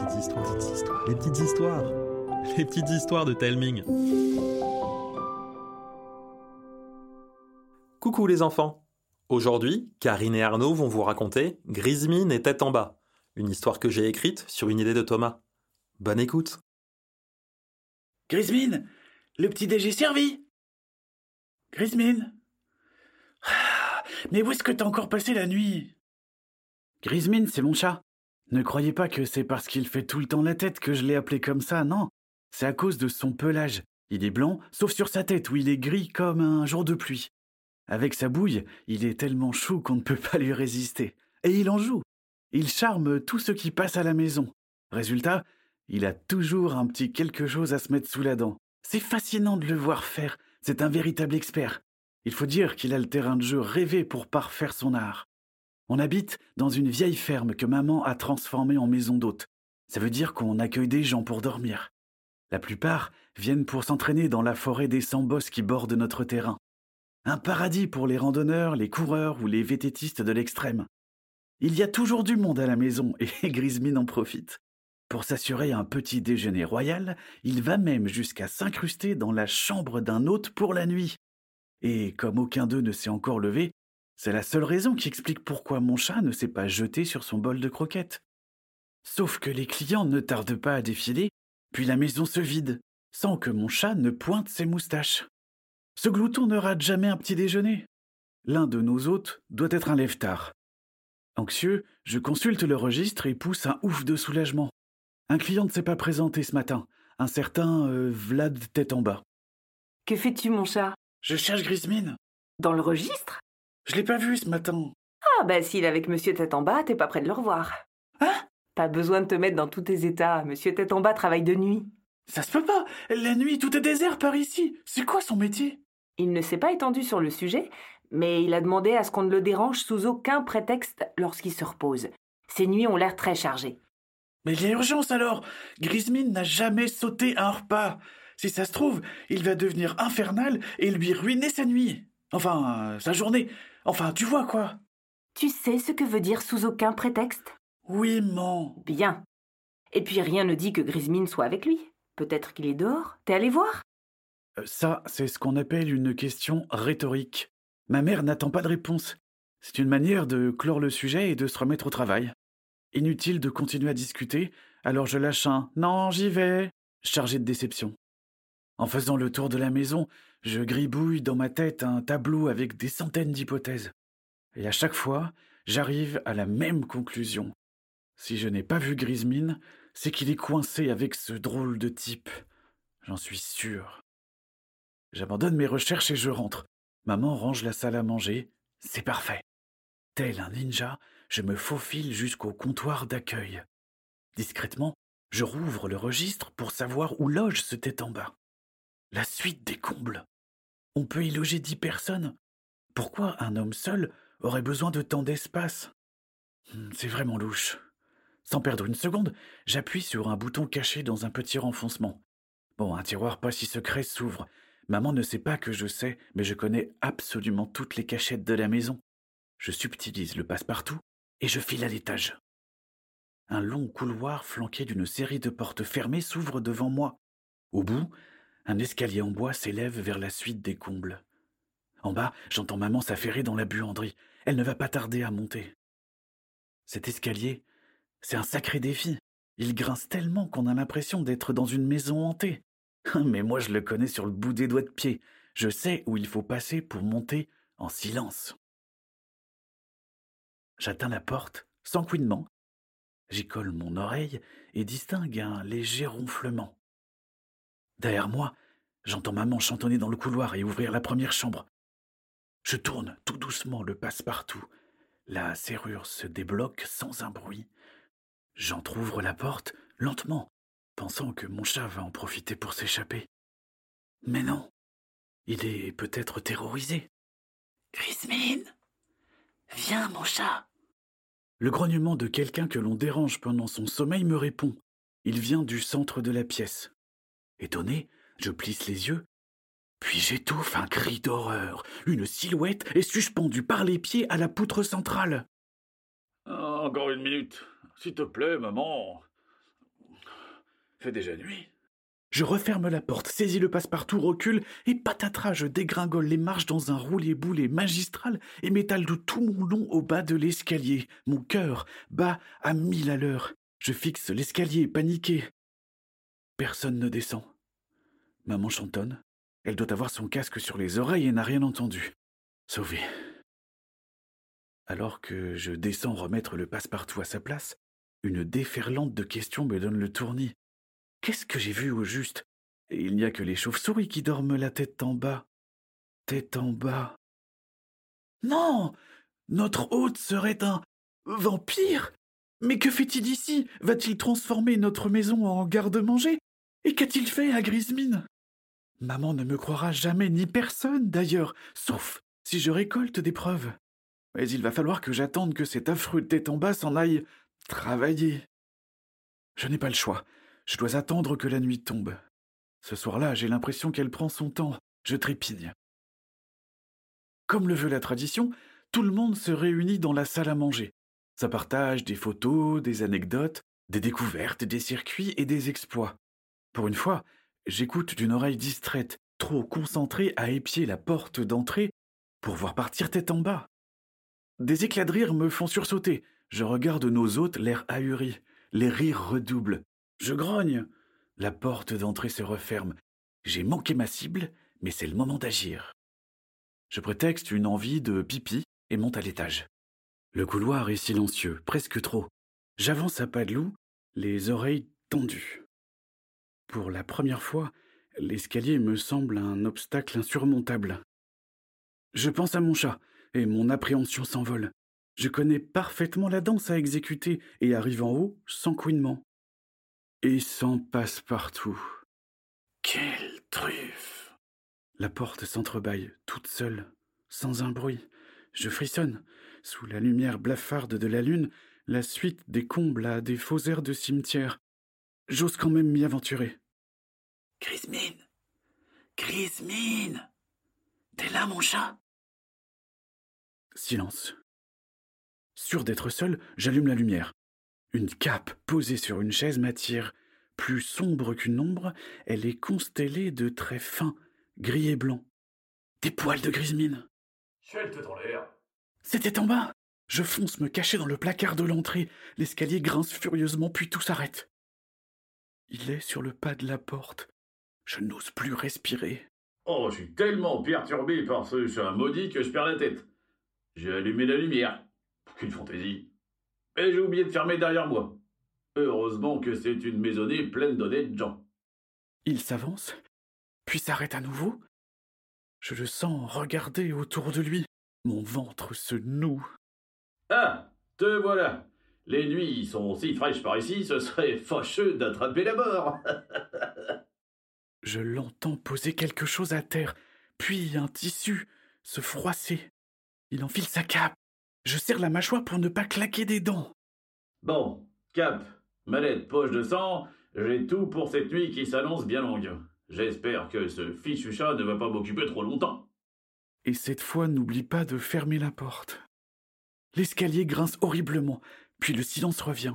petites histoires, petites histoires, les petites histoires, les petites histoires de Telming. Coucou les enfants. Aujourd'hui, Karine et Arnaud vont vous raconter Grismine et tête en bas, une histoire que j'ai écrite sur une idée de Thomas. Bonne écoute. Grismine, le petit déj est servi. Grismine. Ah, Mais où est-ce que t'as encore passé la nuit? Grismine, c'est mon chat. Ne croyez pas que c'est parce qu'il fait tout le temps la tête que je l'ai appelé comme ça, non. C'est à cause de son pelage. Il est blanc, sauf sur sa tête où il est gris comme un jour de pluie. Avec sa bouille, il est tellement chou qu'on ne peut pas lui résister. Et il en joue. Il charme tout ce qui passe à la maison. Résultat, il a toujours un petit quelque chose à se mettre sous la dent. C'est fascinant de le voir faire. C'est un véritable expert. Il faut dire qu'il a le terrain de jeu rêvé pour parfaire son art. On habite dans une vieille ferme que maman a transformée en maison d'hôte. Ça veut dire qu'on accueille des gens pour dormir. La plupart viennent pour s'entraîner dans la forêt des sambos qui bordent notre terrain. Un paradis pour les randonneurs, les coureurs ou les vététistes de l'extrême. Il y a toujours du monde à la maison et Grismine en profite. Pour s'assurer un petit déjeuner royal, il va même jusqu'à s'incruster dans la chambre d'un hôte pour la nuit. Et comme aucun d'eux ne s'est encore levé, c'est la seule raison qui explique pourquoi mon chat ne s'est pas jeté sur son bol de croquettes. Sauf que les clients ne tardent pas à défiler, puis la maison se vide, sans que mon chat ne pointe ses moustaches. Ce glouton ne rate jamais un petit déjeuner. L'un de nos hôtes doit être un lève-tard. Anxieux, je consulte le registre et pousse un ouf de soulagement. Un client ne s'est pas présenté ce matin, un certain euh, Vlad tête en bas. Que fais-tu, mon chat? Je cherche Grismine. Dans le registre? Je l'ai pas vu ce matin. Ah, bah s'il est avec Monsieur Tête en bas, t'es pas près de le revoir. Hein? Pas besoin de te mettre dans tous tes états. Monsieur Tête en bas travaille de nuit. Ça se peut pas. La nuit, tout est désert par ici. C'est quoi son métier? Il ne s'est pas étendu sur le sujet, mais il a demandé à ce qu'on ne le dérange sous aucun prétexte lorsqu'il se repose. Ses nuits ont l'air très chargées. Mais il y a urgence alors. Grismine n'a jamais sauté un repas. Si ça se trouve, il va devenir infernal et lui ruiner sa nuit. Enfin, euh, sa journée. Enfin, tu vois quoi. Tu sais ce que veut dire sous aucun prétexte? Oui, man. Bien. Et puis rien ne dit que Grismine soit avec lui. Peut-être qu'il est dehors. T'es allé voir? Euh, Ça, c'est ce qu'on appelle une question rhétorique. Ma mère n'attend pas de réponse. C'est une manière de clore le sujet et de se remettre au travail. Inutile de continuer à discuter, alors je lâche un Non, j'y vais, chargé de déception. En faisant le tour de la maison, je gribouille dans ma tête un tableau avec des centaines d'hypothèses. Et à chaque fois, j'arrive à la même conclusion. Si je n'ai pas vu Grismine, c'est qu'il est coincé avec ce drôle de type. J'en suis sûr. J'abandonne mes recherches et je rentre. Maman range la salle à manger. C'est parfait. Tel un ninja, je me faufile jusqu'au comptoir d'accueil. Discrètement, je rouvre le registre pour savoir où loge ce tête en bas. La suite des combles. On peut y loger dix personnes. Pourquoi un homme seul aurait besoin de tant d'espace? Hmm, C'est vraiment louche. Sans perdre une seconde, j'appuie sur un bouton caché dans un petit renfoncement. Bon, un tiroir pas si secret s'ouvre. Maman ne sait pas que je sais, mais je connais absolument toutes les cachettes de la maison. Je subtilise le passe-partout et je file à l'étage. Un long couloir flanqué d'une série de portes fermées s'ouvre devant moi. Au bout, un escalier en bois s'élève vers la suite des combles. En bas, j'entends maman s'affairer dans la buanderie. Elle ne va pas tarder à monter. Cet escalier, c'est un sacré défi. Il grince tellement qu'on a l'impression d'être dans une maison hantée. Mais moi je le connais sur le bout des doigts de pied. Je sais où il faut passer pour monter en silence. J'atteins la porte, sans couinement. J'y colle mon oreille et distingue un léger ronflement. Derrière moi, j'entends maman chantonner dans le couloir et ouvrir la première chambre. Je tourne tout doucement le passe-partout. La serrure se débloque sans un bruit. J'entr'ouvre la porte lentement, pensant que mon chat va en profiter pour s'échapper. Mais non, il est peut-être terrorisé. Grismine Viens, mon chat Le grognement de quelqu'un que l'on dérange pendant son sommeil me répond. Il vient du centre de la pièce. Étonné, je plisse les yeux. Puis j'étouffe un cri d'horreur. Une silhouette est suspendue par les pieds à la poutre centrale. Ah, Encore une minute. S'il te plaît, maman. fait déjà nuit. Je referme la porte, saisis le passe-partout, recule, et patatras, je dégringole les marches dans un roulé-boulé magistral et m'étale de tout mon long au bas de l'escalier. Mon cœur bat à mille à l'heure. Je fixe l'escalier, paniqué. Personne ne descend. Maman chantonne. Elle doit avoir son casque sur les oreilles et n'a rien entendu. Sauvé. Alors que je descends remettre le passe-partout à sa place, une déferlante de questions me donne le tournis. Qu'est-ce que j'ai vu au juste? Il n'y a que les chauves-souris qui dorment la tête en bas. Tête en bas. Non Notre hôte serait un vampire Mais que fait-il ici? Va-t-il transformer notre maison en garde-manger? Et qu'a-t-il fait à Grismine? Maman ne me croira jamais, ni personne d'ailleurs, sauf si je récolte des preuves. Mais il va falloir que j'attende que cet affreux tête en bas s'en aille travailler. Je n'ai pas le choix. Je dois attendre que la nuit tombe. Ce soir-là, j'ai l'impression qu'elle prend son temps. Je trépigne. Comme le veut la tradition, tout le monde se réunit dans la salle à manger. Ça partage des photos, des anecdotes, des découvertes, des circuits et des exploits. Pour une fois, j'écoute d'une oreille distraite, trop concentrée à épier la porte d'entrée pour voir partir tête en bas. Des éclats de rire me font sursauter. Je regarde nos hôtes, l'air ahuri. Les rires redoublent. Je grogne. La porte d'entrée se referme. J'ai manqué ma cible, mais c'est le moment d'agir. Je prétexte une envie de pipi et monte à l'étage. Le couloir est silencieux, presque trop. J'avance à pas de loup, les oreilles tendues. Pour la première fois, l'escalier me semble un obstacle insurmontable. Je pense à mon chat, et mon appréhension s'envole. Je connais parfaitement la danse à exécuter et arrive en haut sans couinement. Et sans passe-partout. Quelle truffe La porte s'entrebâille, toute seule, sans un bruit. Je frissonne. Sous la lumière blafarde de la lune, la suite des combles a des faux airs de cimetière. J'ose quand même m'y aventurer. Grismine Grismine T'es là, mon chat? Silence. Sûr d'être seul, j'allume la lumière. Une cape posée sur une chaise m'attire. Plus sombre qu'une ombre, elle est constellée de traits fins, gris et blancs. Des poils de grismine. tête en l'air. C'était en bas. Je fonce me cacher dans le placard de l'entrée. L'escalier grince furieusement, puis tout s'arrête. Il est sur le pas de la porte. Je n'ose plus respirer. Oh, je suis tellement perturbé par ce chat maudit que je perds la tête. J'ai allumé la lumière. Qu'une fantaisie. Et j'ai oublié de fermer derrière moi. Heureusement que c'est une maisonnée pleine d'honnêtes gens. Il s'avance, puis s'arrête à nouveau. Je le sens regarder autour de lui. Mon ventre se noue. Ah, te voilà. Les nuits sont si fraîches par ici, ce serait fâcheux d'attraper la mort. Je l'entends poser quelque chose à terre, puis un tissu se froisser. Il enfile sa cape. Je serre la mâchoire pour ne pas claquer des dents. Bon, cap, mallette, poche de sang, j'ai tout pour cette nuit qui s'annonce bien longue. J'espère que ce fichu chat ne va pas m'occuper trop longtemps. Et cette fois, n'oublie pas de fermer la porte. L'escalier grince horriblement, puis le silence revient.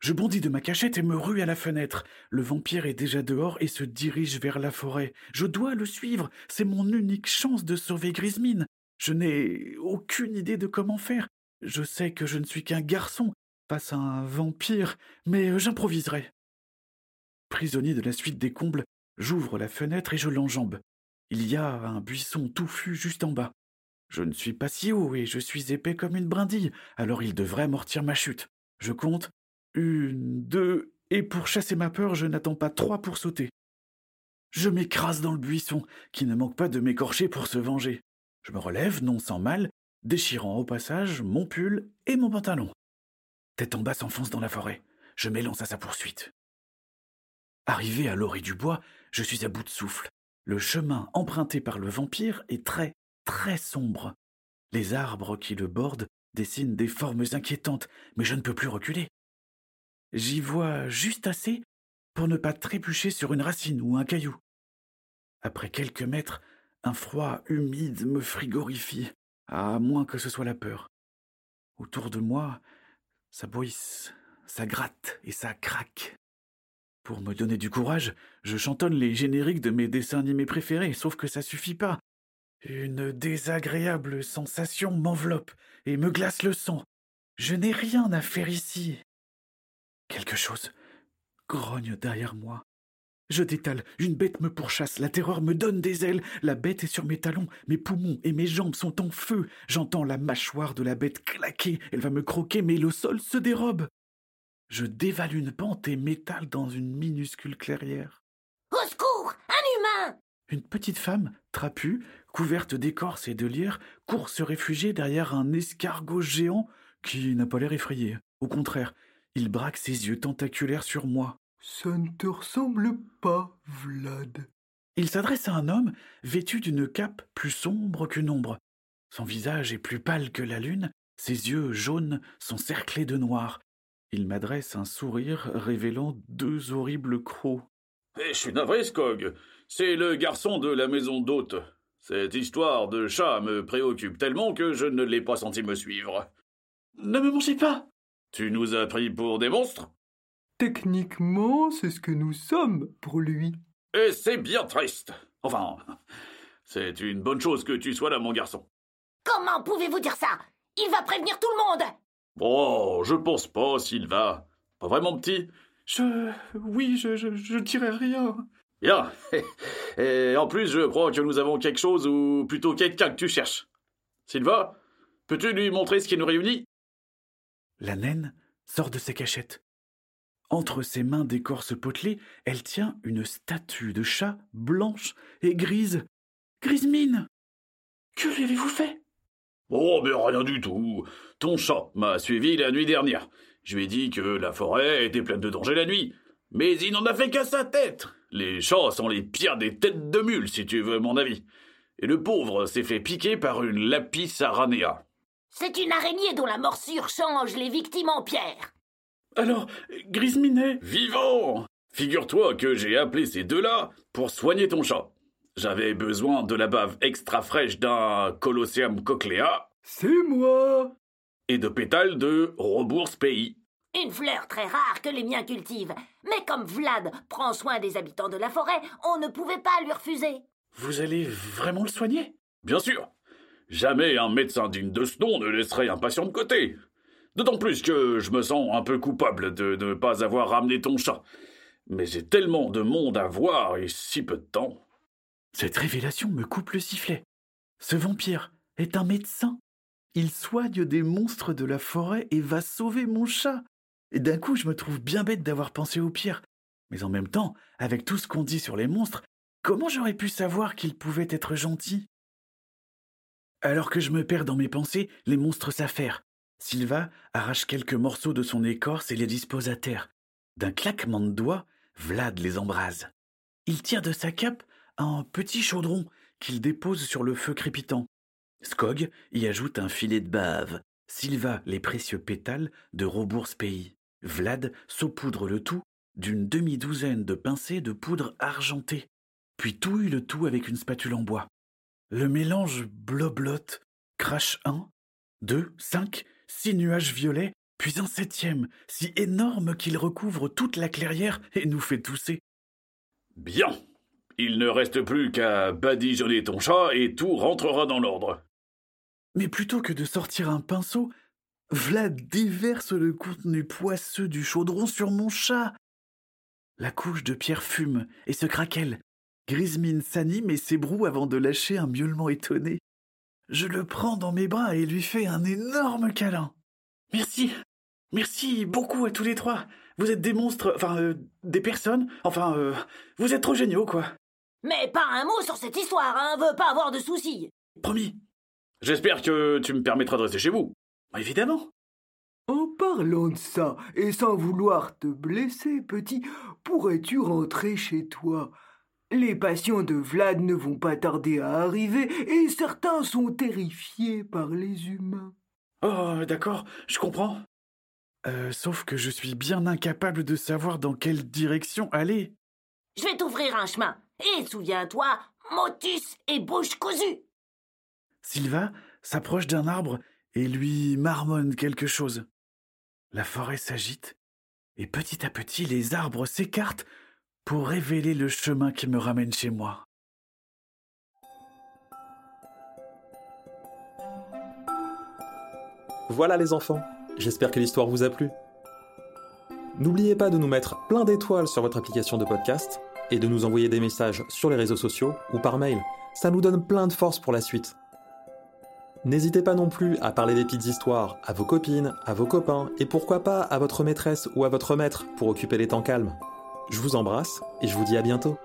Je bondis de ma cachette et me rue à la fenêtre. Le vampire est déjà dehors et se dirige vers la forêt. Je dois le suivre. C'est mon unique chance de sauver Grismine. Je n'ai aucune idée de comment faire. Je sais que je ne suis qu'un garçon face à un vampire, mais j'improviserai. Prisonnier de la suite des combles, j'ouvre la fenêtre et je l'enjambe. Il y a un buisson touffu juste en bas. Je ne suis pas si haut et je suis épais comme une brindille, alors il devrait amortir ma chute. Je compte une, deux, et pour chasser ma peur, je n'attends pas trois pour sauter. Je m'écrase dans le buisson, qui ne manque pas de m'écorcher pour se venger. Je me relève, non sans mal, déchirant au passage mon pull et mon pantalon. Tête en bas s'enfonce dans la forêt. Je m'élance à sa poursuite. Arrivé à l'orée du bois, je suis à bout de souffle. Le chemin emprunté par le vampire est très, très sombre. Les arbres qui le bordent dessinent des formes inquiétantes, mais je ne peux plus reculer. J'y vois juste assez pour ne pas trébucher sur une racine ou un caillou. Après quelques mètres, un froid humide me frigorifie, à moins que ce soit la peur. Autour de moi, ça bruisse, ça gratte et ça craque. Pour me donner du courage, je chantonne les génériques de mes dessins animés préférés, sauf que ça suffit pas. Une désagréable sensation m'enveloppe et me glace le sang. Je n'ai rien à faire ici. Quelque chose grogne derrière moi. Je détale, une bête me pourchasse, la terreur me donne des ailes, la bête est sur mes talons, mes poumons et mes jambes sont en feu, j'entends la mâchoire de la bête claquer, elle va me croquer, mais le sol se dérobe. Je dévale une pente et m'étale dans une minuscule clairière. Au secours Un humain Une petite femme, trapue, couverte d'écorce et de lierre, court se réfugier derrière un escargot géant qui n'a pas l'air effrayé. Au contraire, il braque ses yeux tentaculaires sur moi. Ça ne te ressemble pas, Vlad. Il s'adresse à un homme vêtu d'une cape plus sombre qu'une ombre. Son visage est plus pâle que la lune, ses yeux jaunes sont cerclés de noir. Il m'adresse un sourire révélant deux horribles crocs. Eh, je suis navré, Skog. C'est le garçon de la maison d'hôte. Cette histoire de chat me préoccupe tellement que je ne l'ai pas senti me suivre. Ne me mangez pas Tu nous as pris pour des monstres? Techniquement, c'est ce que nous sommes pour lui. Et c'est bien triste. Enfin, c'est une bonne chose que tu sois là, mon garçon. Comment pouvez-vous dire ça? Il va prévenir tout le monde Oh, je pense pas, Sylva. Pas vraiment petit Je. Oui, je, je, je dirais rien. Bien. Et en plus, je crois que nous avons quelque chose, ou plutôt quelqu'un que tu cherches. Sylva, peux-tu lui montrer ce qui nous réunit? La naine sort de ses cachettes. Entre ses mains d'écorce potelée, elle tient une statue de chat blanche et grise. Grismine Que lui avez-vous fait? Oh, mais rien du tout. Ton chat m'a suivi la nuit dernière. Je lui ai dit que la forêt était pleine de dangers la nuit. Mais il n'en a fait qu'à sa tête. Les chats sont les pires des têtes de mule, si tu veux mon avis. Et le pauvre s'est fait piquer par une lapis aranea. C'est une araignée dont la morsure change les victimes en pierre. Alors, Grismine est. Vivant Figure-toi que j'ai appelé ces deux-là pour soigner ton chat. J'avais besoin de la bave extra fraîche d'un Colosseum cochlea C'est moi et de pétales de Rebourse Pays. Une fleur très rare que les miens cultivent. Mais comme Vlad prend soin des habitants de la forêt, on ne pouvait pas lui refuser. Vous allez vraiment le soigner? Bien sûr. Jamais un médecin digne de ce nom ne laisserait un patient de côté. D'autant plus que je me sens un peu coupable de ne pas avoir ramené ton chat. Mais j'ai tellement de monde à voir et si peu de temps. Cette révélation me coupe le sifflet. Ce vampire est un médecin. Il soigne des monstres de la forêt et va sauver mon chat. Et d'un coup, je me trouve bien bête d'avoir pensé au pire. Mais en même temps, avec tout ce qu'on dit sur les monstres, comment j'aurais pu savoir qu'ils pouvaient être gentils? Alors que je me perds dans mes pensées, les monstres s'affairent. Sylva arrache quelques morceaux de son écorce et les dispose à terre. D'un claquement de doigts, Vlad les embrase. Il tire de sa cape un petit chaudron qu'il dépose sur le feu crépitant. Skog y ajoute un filet de bave. Sylva les précieux pétales de Rebourse Pays. Vlad saupoudre le tout d'une demi-douzaine de pincées de poudre argentée, puis touille le tout avec une spatule en bois. Le mélange bloblote, crache un, deux, cinq, six nuages violets, puis un septième, si énorme qu'il recouvre toute la clairière et nous fait tousser. Bien. Il ne reste plus qu'à badigeonner ton chat et tout rentrera dans l'ordre. Mais plutôt que de sortir un pinceau, Vlad déverse le contenu poisseux du chaudron sur mon chat. La couche de pierre fume et se craquelle. Grismine s'anime et s'ébroue avant de lâcher un miaulement étonné. Je le prends dans mes bras et lui fais un énorme câlin. Merci. Merci beaucoup à tous les trois. Vous êtes des monstres, enfin, euh, des personnes, enfin, euh, vous êtes trop géniaux, quoi. Mais pas un mot sur cette histoire, hein, veut pas avoir de soucis. Promis. J'espère que tu me permettras de rester chez vous. Évidemment. En parlant de ça, et sans vouloir te blesser, petit, pourrais-tu rentrer chez toi? Les patients de Vlad ne vont pas tarder à arriver, et certains sont terrifiés par les humains. Oh, d'accord, je comprends. Euh, sauf que je suis bien incapable de savoir dans quelle direction aller. Je vais t'ouvrir un chemin. Et souviens-toi, motus et bouche cousue. Sylva s'approche d'un arbre et lui marmonne quelque chose. La forêt s'agite et petit à petit les arbres s'écartent pour révéler le chemin qui me ramène chez moi. Voilà les enfants, j'espère que l'histoire vous a plu. N'oubliez pas de nous mettre plein d'étoiles sur votre application de podcast et de nous envoyer des messages sur les réseaux sociaux ou par mail. Ça nous donne plein de force pour la suite. N'hésitez pas non plus à parler des petites histoires à vos copines, à vos copains et pourquoi pas à votre maîtresse ou à votre maître pour occuper les temps calmes. Je vous embrasse et je vous dis à bientôt.